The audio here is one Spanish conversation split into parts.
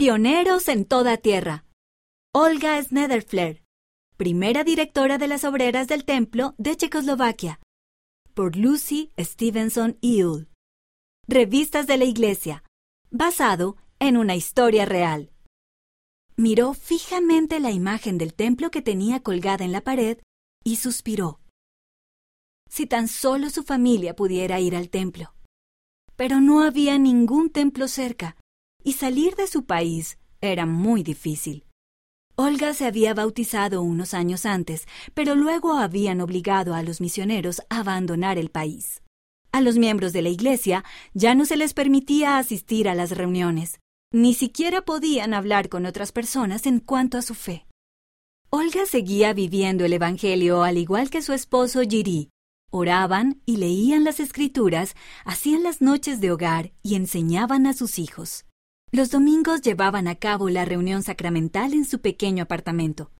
Pioneros en toda tierra. Olga Snederfler, primera directora de las obreras del templo de Checoslovaquia. Por Lucy Stevenson Ewell. Revistas de la Iglesia. Basado en una historia real. Miró fijamente la imagen del templo que tenía colgada en la pared y suspiró. Si tan solo su familia pudiera ir al templo. Pero no había ningún templo cerca y salir de su país era muy difícil. Olga se había bautizado unos años antes, pero luego habían obligado a los misioneros a abandonar el país. A los miembros de la Iglesia ya no se les permitía asistir a las reuniones, ni siquiera podían hablar con otras personas en cuanto a su fe. Olga seguía viviendo el Evangelio al igual que su esposo Giri. Oraban y leían las escrituras, hacían las noches de hogar y enseñaban a sus hijos. Los domingos llevaban a cabo la reunión sacramental en su pequeño apartamento.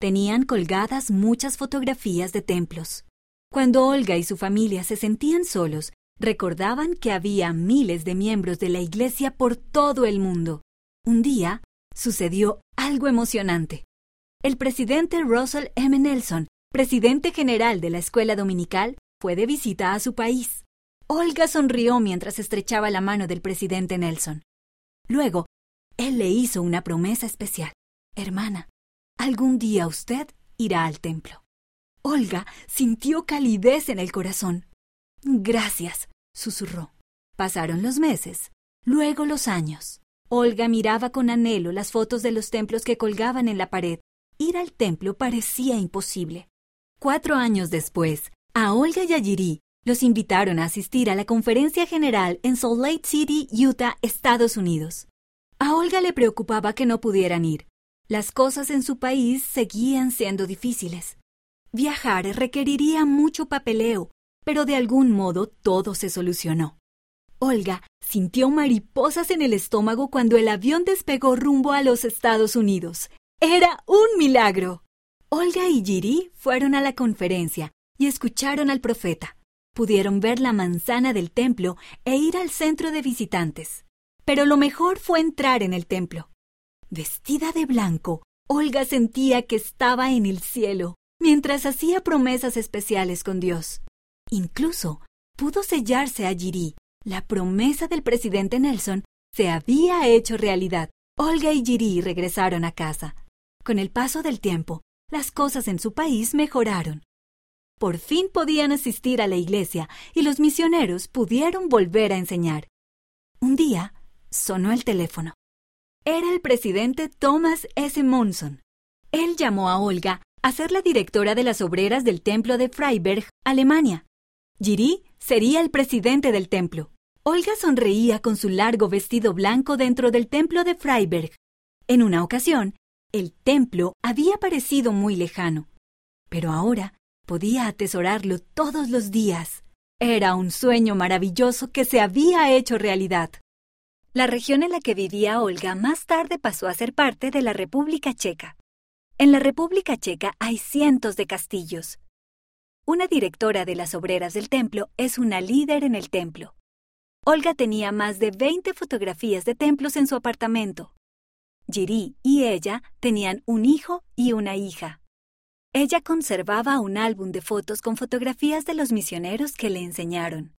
Tenían colgadas muchas fotografías de templos. Cuando Olga y su familia se sentían solos, recordaban que había miles de miembros de la Iglesia por todo el mundo. Un día sucedió algo emocionante. El presidente Russell M. Nelson, presidente general de la escuela dominical, fue de visita a su país. Olga sonrió mientras estrechaba la mano del presidente Nelson. Luego, él le hizo una promesa especial. Hermana, algún día usted irá al templo. Olga sintió calidez en el corazón. Gracias, susurró. Pasaron los meses, luego los años. Olga miraba con anhelo las fotos de los templos que colgaban en la pared. Ir al templo parecía imposible. Cuatro años después, a Olga y a Yiri los invitaron a asistir a la conferencia general en Salt Lake City, Utah, Estados Unidos. A Olga le preocupaba que no pudieran ir. Las cosas en su país seguían siendo difíciles. Viajar requeriría mucho papeleo, pero de algún modo todo se solucionó. Olga sintió mariposas en el estómago cuando el avión despegó rumbo a los Estados Unidos. Era un milagro. Olga y Giri fueron a la conferencia y escucharon al profeta pudieron ver la manzana del templo e ir al centro de visitantes. Pero lo mejor fue entrar en el templo. Vestida de blanco, Olga sentía que estaba en el cielo, mientras hacía promesas especiales con Dios. Incluso pudo sellarse a Giri. La promesa del presidente Nelson se había hecho realidad. Olga y Giri regresaron a casa. Con el paso del tiempo, las cosas en su país mejoraron. Por fin podían asistir a la iglesia y los misioneros pudieron volver a enseñar. Un día sonó el teléfono. Era el presidente Thomas S. Monson. Él llamó a Olga a ser la directora de las obreras del templo de Freiberg, Alemania. Giri sería el presidente del templo. Olga sonreía con su largo vestido blanco dentro del templo de Freiberg. En una ocasión, el templo había parecido muy lejano, pero ahora Podía atesorarlo todos los días. Era un sueño maravilloso que se había hecho realidad. La región en la que vivía Olga más tarde pasó a ser parte de la República Checa. En la República Checa hay cientos de castillos. Una directora de las obreras del templo es una líder en el templo. Olga tenía más de 20 fotografías de templos en su apartamento. Giri y ella tenían un hijo y una hija. Ella conservaba un álbum de fotos con fotografías de los misioneros que le enseñaron.